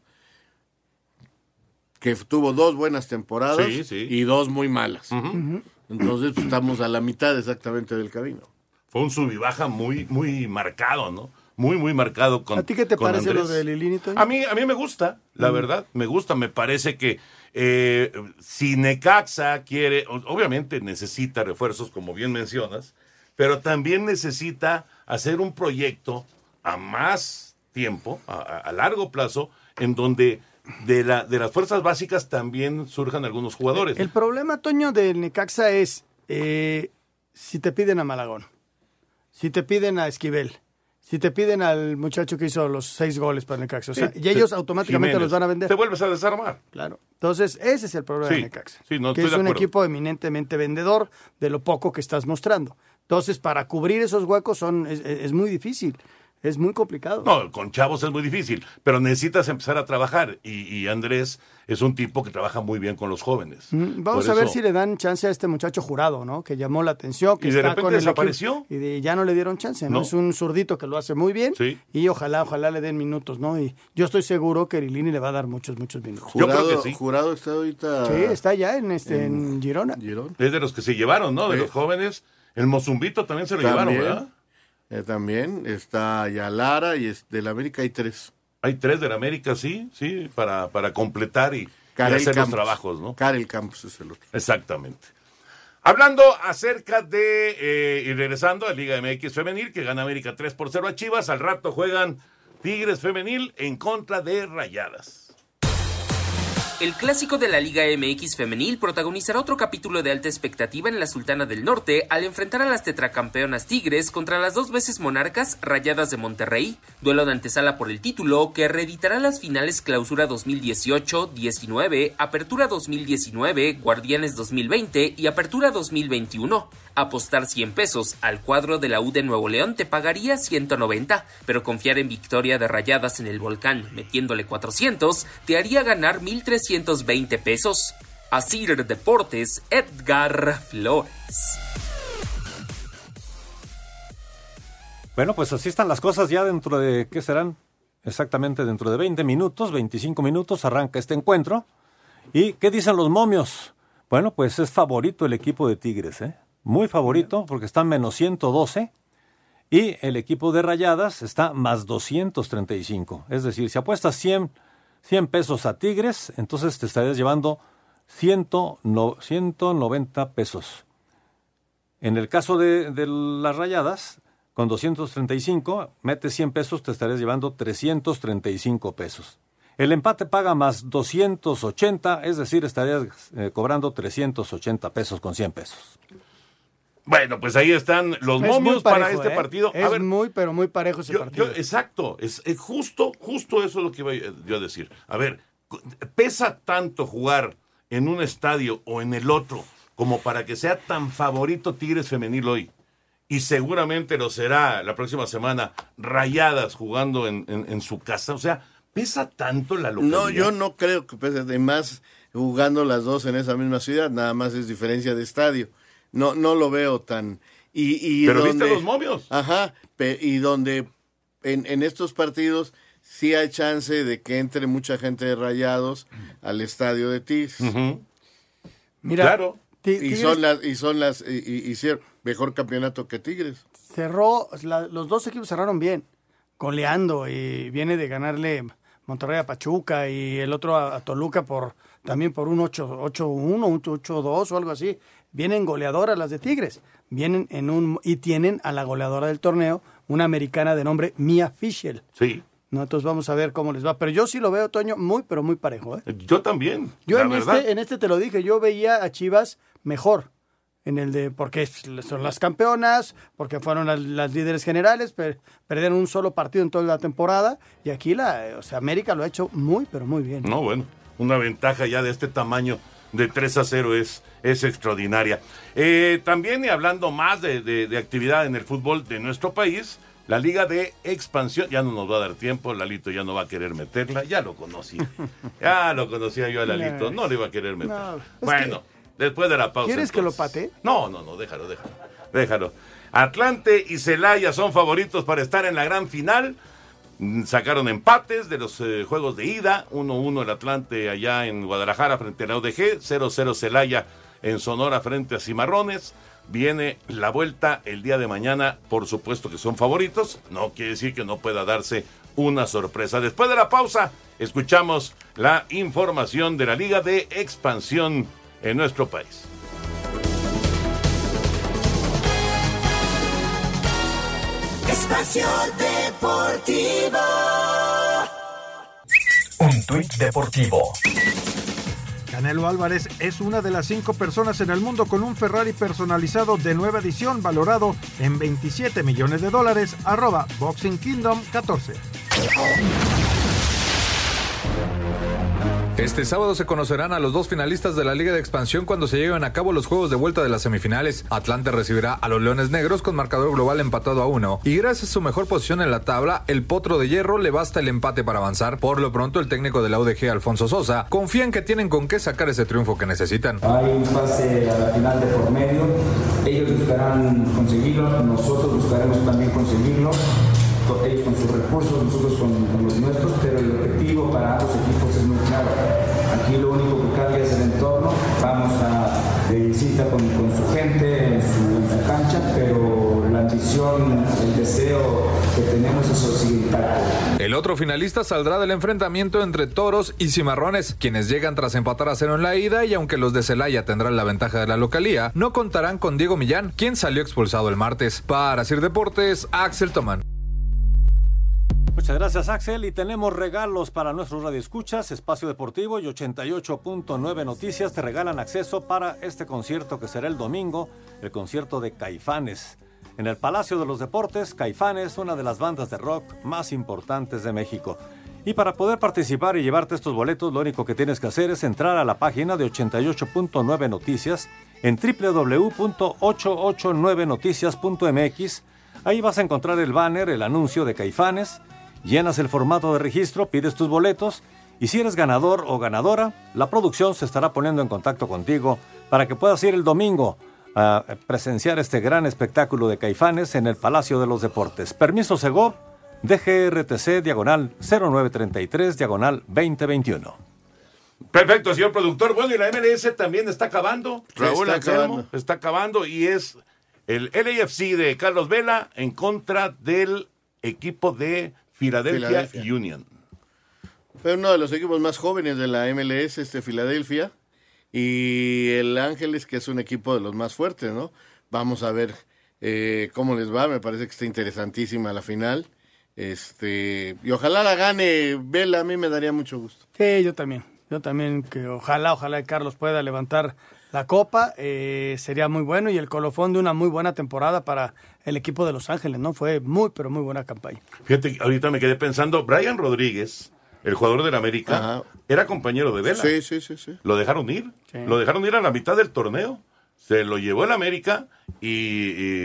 Que tuvo dos buenas temporadas Sí, sí. y dos muy malas. Entonces pues, estamos a la mitad exactamente del camino. Fue un sub y baja muy, muy marcado, ¿no? Muy, muy marcado con ¿A ti qué te parece Andrés. lo de Lilini? A mí, a mí me gusta, la Mm. verdad, me gusta, me parece que eh, si Necaxa quiere, obviamente necesita refuerzos, como bien mencionas, pero también necesita hacer un proyecto a más tiempo, a largo plazo, en donde de, la, de las fuerzas básicas también surjan algunos jugadores. El problema, Toño, del Necaxa es eh, si te piden a Malagón, si te piden a Esquivel, si te piden al muchacho que hizo los seis goles para el Necaxa. O sea, Sí, y ellos te- automáticamente Jiménez. los van a vender. Te vuelves a desarmar. Claro. Entonces, ese es el problema Sí, de Necaxa. sí, no, que es un acuerdo. equipo eminentemente vendedor de lo poco que estás mostrando. Entonces, para cubrir esos huecos son, es, es muy difícil, es muy complicado. No, con chavos es muy difícil, pero necesitas empezar a trabajar. Y, y Andrés es un tipo que trabaja muy bien con los jóvenes. Mm, Vamos Por a ver eso- si le dan chance a este muchacho jurado, ¿no? Que llamó la atención, que Y de está repente con el desapareció. y de- ya no le dieron chance, ¿no? No. Es un zurdito que lo hace muy bien Sí. y ojalá, ojalá le den minutos, ¿no? Y yo estoy seguro que Lilini le va a dar muchos, muchos minutos. Jurado, Jurado está ahorita. Sí, está ya en este en Girona. Es de los que se llevaron, ¿no? De Sí. los jóvenes. El Mozumbito también se lo También, llevaron, ¿verdad? Eh, también está ya Lara y es, del América hay tres. Hay tres del América, sí, sí, para, para completar y, hacer Campos. los trabajos, ¿no? Karel Campos es el otro. Exactamente. Hablando acerca de, eh, y regresando a Liga MX Femenil, que gana América 3 por 0 a Chivas, al rato juegan Tigres Femenil en contra de Rayadas. El clásico de la Liga MX femenil protagonizará otro capítulo de alta expectativa en la Sultana del Norte al enfrentar a las tetracampeonas Tigres contra las dos veces monarcas Rayadas de Monterrey, duelo de antesala por el título que reeditará las finales Clausura 2018-19, Apertura 2019, Guardianes 2020 y Apertura 2021. Apostar 100 pesos al cuadro de la U de Nuevo León te pagaría 190, pero confiar en victoria de Rayadas en el volcán metiéndole 400 te haría ganar 1320 pesos. Asir Deportes, Edgar Flores. Bueno, pues así están las cosas ya dentro de, ¿qué serán? Exactamente dentro de 20 minutos, 25 minutos arranca este encuentro. ¿Y qué dicen los momios? Bueno, pues es favorito el equipo de Tigres, ¿eh? Muy favorito porque están menos 112 Y el equipo de Rayadas está más 235. Es decir, si apuestas 100, 100 pesos a Tigres, entonces te estarías llevando 100, no, 190 pesos. En el caso de, de las Rayadas, con 235, metes 100 pesos, te estarías llevando 335 pesos. El empate paga más 280, es decir, estarías eh, cobrando 380 pesos con 100 pesos. Bueno, pues ahí están los Es momios para este ¿eh? partido. A Es ver, muy, pero muy parejo ese yo- partido. yo- exacto, es, es justo, justo eso es lo que iba yo a decir. A ver, pesa tanto jugar en un estadio o en el otro como para que sea tan favorito Tigres femenil hoy. Y seguramente lo será la próxima semana, rayadas jugando en, en- en su casa. O sea, pesa tanto la localidad. No, yo no creo que pese de más jugando las dos en esa misma ciudad, nada más es diferencia de estadio. No, no lo veo tan. Y, y Pero donde- viste los momios. Ajá, pe- y donde en, en estos partidos sí hay chance de que entre mucha gente de rayados al estadio de Tigres. Mira, claro. Y Tigres- son las, y son las, y, y- hicieron mejor campeonato que Tigres. cerró, la- los dos equipos cerraron bien, goleando y viene de ganarle Monterrey a Pachuca y el otro a, a Toluca por también por un 8 8-1, un 8-2 o algo así. Vienen goleadoras las de Tigres, vienen en un y tienen a la goleadora del torneo, una americana de nombre Mia Fischel. Sí. No, entonces vamos a ver cómo les va, pero yo sí lo veo Toño muy pero muy parejo, ¿eh? Yo también. Yo la en verdad. este, en este te lo dije, yo veía a Chivas mejor. En el de, porque son las campeonas, porque fueron las, las líderes generales, per- perdieron un solo partido en toda la temporada. Y aquí la, o sea, América lo ha hecho muy, pero muy bien. No, bueno, una ventaja ya de este tamaño de 3 a 0 es, es extraordinaria. Eh, también, y hablando más de, de- de actividad en el fútbol de nuestro país, la Liga de Expansión, ya no nos va a dar tiempo, Lalito ya no va a querer meterla, ya lo conocí. Ya lo conocía yo a Lalito, no le iba a querer meter. No, bueno, después de la pausa. ¿Quieres que lo pate? No, no, no, déjalo, déjalo. Déjalo. Atlante y Celaya son favoritos para estar en la gran final. Sacaron empates de los eh, juegos de ida. 1-1 el Atlante allá en Guadalajara frente a la UDG. 0-0 Celaya en Sonora frente a Cimarrones. Viene la vuelta el día de mañana. Por supuesto que son favoritos. No quiere decir que no pueda darse una sorpresa. Después de la pausa, escuchamos la información de la Liga de Expansión en nuestro país. Espacio Deportivo. Un tuit deportivo. Canelo Álvarez es una de las cinco personas en el mundo con un Ferrari personalizado de nueva edición valorado en 27 millones de dólares. Arroba Boxing Kingdom 14. Este sábado se conocerán a los dos finalistas de la Liga de Expansión cuando se lleven a cabo los juegos de vuelta de las semifinales. Atlante recibirá a los Leones Negros con marcador global empatado a uno. Y gracias a su mejor posición en la tabla, el Potro de Hierro le basta el empate para avanzar. Por lo pronto, el técnico de la UDG, Alfonso Sosa, confía en que tienen con qué sacar ese triunfo que necesitan. Hay un pase a la final de por medio. Ellos buscarán conseguirlo, nosotros buscaremos también conseguirlo. Ellos con sus recursos, nosotros con, los nuestros, pero el objetivo para ambos equipos es muy claro. Aquí lo único que cambia es el entorno. Vamos a visita con, su gente en su, cancha, pero la ambición, el deseo que tenemos intacto. El otro finalista saldrá del enfrentamiento entre Toros y Cimarrones, quienes llegan tras empatar a cero en la ida y aunque los de Celaya tendrán la ventaja de la localía, no contarán con Diego Millán, quien salió expulsado el martes. Para Sir Deportes, Axel Tomán. Muchas gracias, Axel. Y tenemos regalos para nuestros radioescuchas. Espacio Deportivo y 88.9 Noticias te regalan acceso para este concierto que será el domingo, el concierto de Caifanes. En el Palacio de los Deportes, Caifanes, una de las bandas de rock más importantes de México. Y para poder participar y llevarte estos boletos, lo único que tienes que hacer es entrar a la página de 88.9 Noticias en www.889noticias.mx. Ahí vas a encontrar el banner, el anuncio de Caifanes, llenas el formato de registro, pides tus boletos y si eres ganador o ganadora, la producción se estará poniendo en contacto contigo para que puedas ir el domingo a presenciar este gran espectáculo de Caifanes en el Palacio de los Deportes. Permiso Segov, DGRTC, diagonal 0933, diagonal 2021. Perfecto, señor productor. Bueno, y la MLS también está acabando. Raúl está acabando. está acabando y es El LAFC de Carlos Vela en contra del equipo de Philadelphia, Philadelphia. Union. Fue uno de los equipos más jóvenes de la MLS, este Filadelfia, y el Ángeles, que es un equipo de los más fuertes, ¿no? Vamos a ver eh, cómo les va, me parece que está interesantísima la final. Este, y ojalá la gane Vela, a mí me daría mucho gusto. Sí, yo también. Yo también, que ojalá, ojalá que Carlos pueda levantar la copa. eh, sería muy bueno y el colofón de una muy buena temporada para el equipo de Los Ángeles, ¿no? Fue muy, pero muy buena campaña. Fíjate, ahorita me quedé pensando, Brian Rodríguez, el jugador del América, Ajá. era compañero de Vela. Sí, sí, sí, sí. Lo dejaron ir. Sí. Lo dejaron ir a la mitad del torneo. Se lo llevó el América y,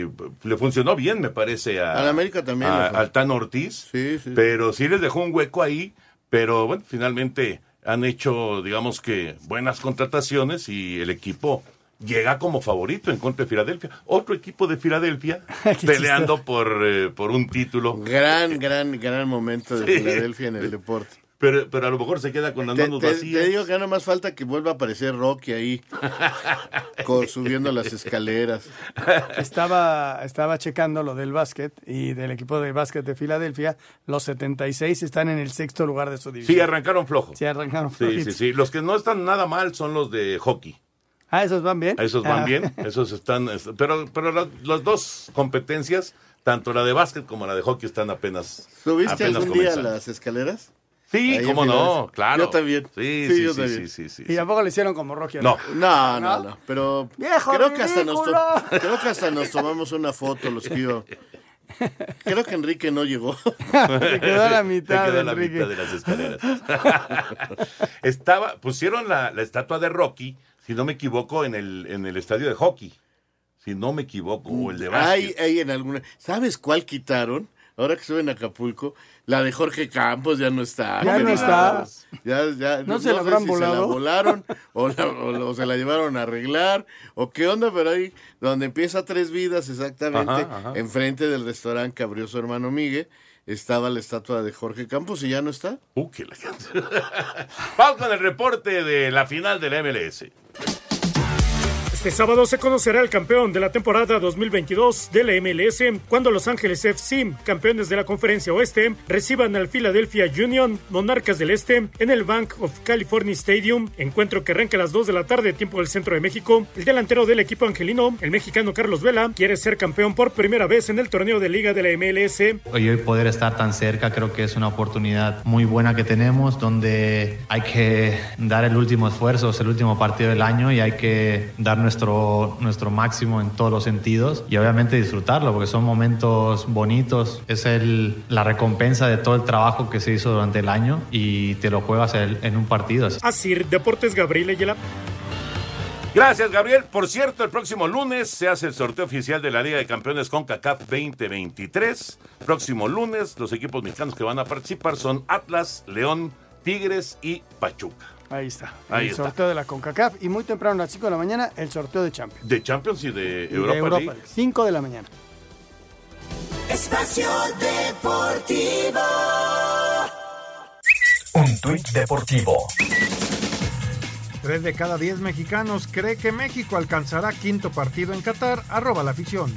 y le funcionó bien, me parece, a, Al América también a- al Tan Ortiz. Sí, sí. Pero sí les dejó un hueco ahí. Pero bueno, finalmente han hecho, digamos que, buenas contrataciones y el equipo llega como favorito en contra de Filadelfia. Otro equipo de Filadelfia peleando por, eh, por un título. Gran, gran, gran momento de Sí. Filadelfia en el deporte. Pero, pero a lo mejor se queda con las Te, manos te- vacías. te digo que no más falta que vuelva a aparecer Rocky ahí, subiendo las escaleras. Estaba, estaba checando lo del básquet y del equipo de básquet de Filadelfia. Los 76 están en el sexto lugar de su división. Sí, arrancaron flojo. Sí, arrancaron Sí, flojitos. sí, sí. Los que no están nada mal son los de hockey. Ah, esos van bien. Esos van Ah. bien, esos están... es- Pero, pero las, las dos competencias, tanto la de básquet como la de hockey, están apenas ¿Subiste apenas algún día comenzando. las escaleras? Sí, Ahí cómo no, claro. Yo también. Sí, Sí, sí, yo sí, también. sí, sí, sí. Y tampoco le hicieron como Rocky. No. No, no, no, pero ¡Viejo creo que hasta nos creo que hasta nos tomamos una foto los iba. Creo que Enrique no llegó. Se quedó a la mitad, Se quedó a la Enrique. mitad de las escaleras. Estaba, pusieron la, la estatua de Rocky, si no me equivoco, en el, en el estadio de hockey. Si no me equivoco, o el de básquet. Hay, hay en alguna. ¿Sabes cuál quitaron? Ahora que estuve en Acapulco, la de Jorge Campos ya no está. Ya no está. Ya, ya, ¿No se la sé habrán si volado? Se la volaron o, la- o la- o se la llevaron a arreglar o qué onda, pero ahí donde empieza Tres Vidas exactamente, Ajá, ajá. enfrente del restaurante que abrió su hermano Miguel, estaba la estatua de Jorge Campos y ya no está. Uh, qué elegante. Vamos con el reporte de la final del MLS. Este sábado se conocerá el campeón de la temporada 2022 de la MLS cuando Los Ángeles FC, campeones de la Conferencia Oeste, reciban al Philadelphia Union, Monarcas del Este, en el Bank of California Stadium, encuentro que arranca a las 2 de la tarde, tiempo del centro de México. El delantero del equipo angelino, el mexicano Carlos Vela, quiere ser campeón por primera vez en el torneo de liga de la MLS. Hoy poder estar tan cerca creo que es una oportunidad muy buena que tenemos donde hay que dar el último esfuerzo, es el último partido del año y hay que dar nuestro, nuestro máximo en todos los sentidos y obviamente disfrutarlo porque son momentos bonitos, es el, la recompensa de todo el trabajo que se hizo durante el año y te lo juegas en, en un partido. Así, Deportes Gabriel Ayala. Gracias, Gabriel. Por cierto, el próximo lunes se hace el sorteo oficial de la Liga de Campeones con CACAF 2023. Próximo lunes, los equipos mexicanos que van a participar son Atlas, León, Tigres y Pachuca. Ahí está. Ahí el está. sorteo de la CONCACAF. Y muy temprano, a las 5 de la mañana, el sorteo de Champions. De Champions y de Y de Europa, Europa League. League. 5 de la mañana. Espacio Deportivo. Un tuit deportivo. Tres de cada diez mexicanos cree que México alcanzará quinto partido en Qatar. Arroba la afición.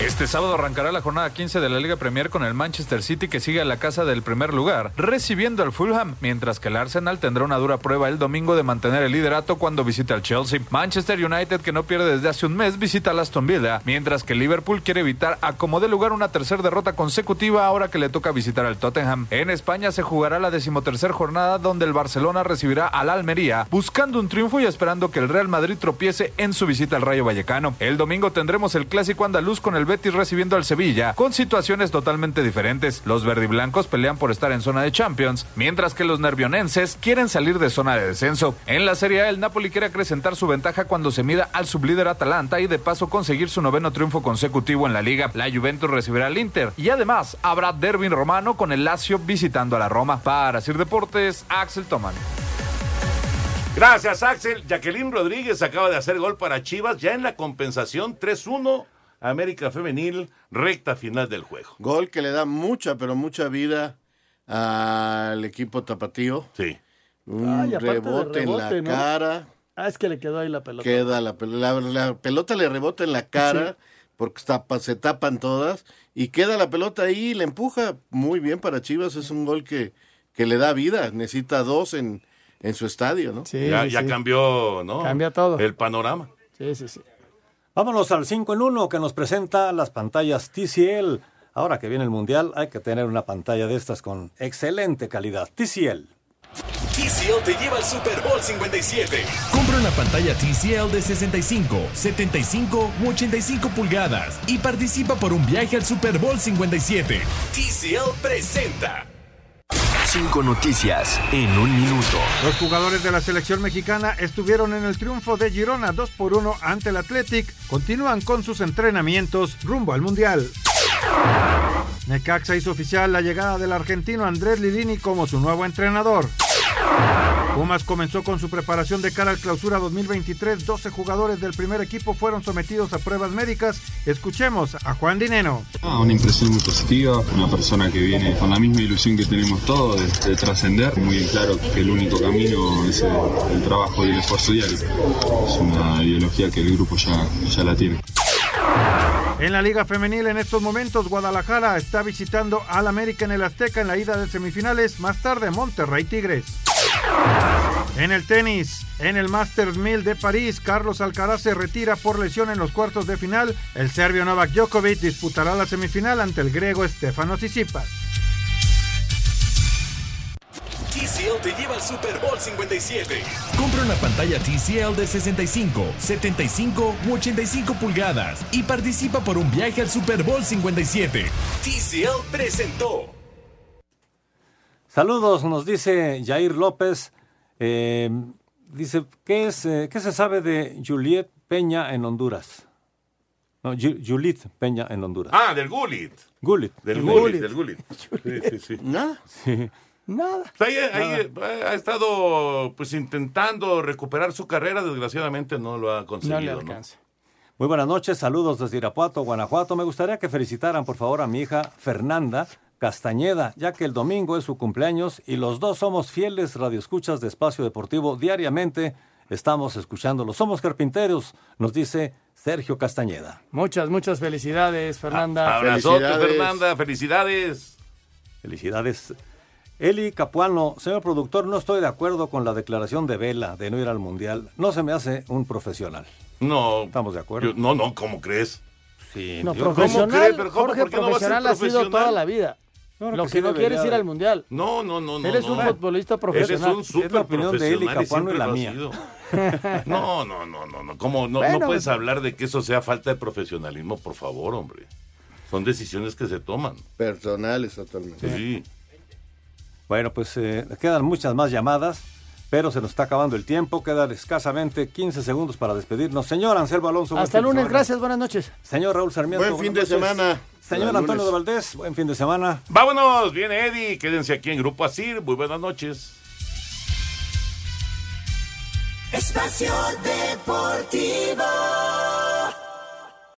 Este sábado arrancará la jornada 15 de la Liga Premier con el Manchester City que sigue a la casa del primer lugar, recibiendo al Fulham, mientras que el Arsenal tendrá una dura prueba el domingo de mantener el liderato cuando visite al Chelsea. Manchester United, que no pierde desde hace un mes, visita al Aston Villa, mientras que Liverpool quiere evitar a como de lugar una tercera derrota consecutiva ahora que le toca visitar al Tottenham. En España se jugará la decimotercer jornada donde el Barcelona recibirá al Almería, buscando un triunfo y esperando que el Real Madrid tropiece en su visita al Rayo Vallecano. El domingo tendremos el clásico andaluz con el Betis recibiendo al Sevilla, con situaciones totalmente diferentes. Los verdiblancos pelean por estar en zona de Champions, mientras que los nervionenses quieren salir de zona de descenso. En la Serie A, el Napoli quiere acrecentar su ventaja cuando se mida al sublíder Atalanta y de paso conseguir su noveno triunfo consecutivo en la liga. La Juventus recibirá al Inter y además habrá derby romano con el Lazio visitando a la Roma. Para Sir Deportes, Axel Toman. Gracias, Axel. Jacqueline Rodríguez acaba de hacer gol para Chivas ya en la compensación 3-1. América Femenil, recta final del juego. Gol que le da mucha, pero mucha vida al equipo tapatío. Sí. Un Ay, rebote, en la ¿no? cara. Ah, es que le quedó ahí la pelota. Queda la, la, la pelota le rebota en la cara porque tapa- se tapan todas y queda la pelota ahí y le empuja muy bien para Chivas. Es un gol que, que le da vida. Necesita dos en, en su estadio, ¿no? ya ya cambió, ¿no? Cambia todo. El panorama. Sí, sí, sí. Vámonos al 5 en 1 que nos presenta las pantallas TCL. Ahora que viene el Mundial hay que tener una pantalla de estas con excelente calidad. TCL. TCL te lleva al Super Bowl 57. Compra una pantalla TCL de 65, 75 u 85 pulgadas y participa por un viaje al Super Bowl 57. TCL presenta. Cinco noticias en un minuto. Los jugadores de la selección mexicana estuvieron en el triunfo de Girona 2 por 1 ante el Athletic. Continúan con sus entrenamientos rumbo al Mundial. Necaxa hizo oficial la llegada del argentino Andrés Lilini como su nuevo entrenador. Pumas comenzó con su preparación de cara al clausura 2023. 12 jugadores del primer equipo fueron sometidos a pruebas médicas. Escuchemos a Juan Dineno. Ah, una impresión muy positiva, una persona que viene con la misma ilusión que tenemos todos de, de trascender, muy claro que el único camino es el, el trabajo y el esfuerzo diario. Es una ideología que el grupo ya, ya la tiene. En la Liga Femenil en estos momentos Guadalajara está visitando al América en el Azteca en la ida de semifinales, más tarde Monterrey Tigres. En el tenis, en el Masters 1000 de París, Carlos Alcaraz se retira por lesión en los cuartos de final. El serbio Novak Djokovic disputará la semifinal ante el griego Stefanos Tsitsipas. TCL te lleva al Super Bowl 57. Compra una pantalla TCL de 65, 75 u 85 pulgadas y participa por un viaje al Super Bowl 57. TCL presentó. Saludos, nos dice Jair López. eh, dice, ¿qué, es, eh, ¿qué se sabe de Juliet Peña en Honduras? No, Ju- Juliet Peña en Honduras. Ah, del Gulit. Gulit. Del Juliet. Gulit, del Gulit. Sí, sí, sí. Nada. Sí. Nada. Ahí, ahí, eh, ha estado pues intentando recuperar su carrera, desgraciadamente no lo ha conseguido. No le ¿no? alcanza. Muy buenas noches, saludos desde Irapuato, Guanajuato. Me gustaría que felicitaran, por favor, a mi hija Fernanda Castañeda, ya que el domingo es su cumpleaños y los dos somos fieles radioescuchas de Espacio Deportivo. Diariamente estamos escuchándolo. Somos carpinteros, nos dice Sergio Castañeda. Muchas, muchas felicidades, Fernanda. Abrazote, Fernanda, felicidades. Felicidades. Eli Capuano, señor productor, no estoy de acuerdo con la declaración de Vela de no ir al Mundial. No se me hace un profesional. No. Estamos de acuerdo. Yo- no, no, ¿cómo crees? Sí, No, yo- profesional, ¿Cómo cree? Pero ¿cómo? Jorge, ¿Por qué no va a ser profesional ha sido toda la vida. Claro Lo que que sí no debería quieres ir al Mundial. No, no, no, no. Eres no. un futbolista profesional. Eres un Es la opinión de profesional y Capuano y siempre la mía. No, no, no, no, no. ¿Cómo? No, Bueno, no puedes pues- hablar de que eso sea falta de profesionalismo, por favor, hombre. Son decisiones que se toman. Personales totalmente. Sí. Bueno, pues eh, quedan muchas más llamadas, pero se nos está acabando el tiempo. Quedan escasamente 15 segundos para despedirnos. Señor Anselmo Alonso. buen Hasta lunes, semana. gracias, buenas noches. Señor Raúl Sarmiento. Buen fin de noches. semana. Señor Antonio de. Valdés, buen fin de semana. Vámonos, viene Eddie. Quédense aquí en Grupo Asir. Muy buenas noches. Espacio Deportivo.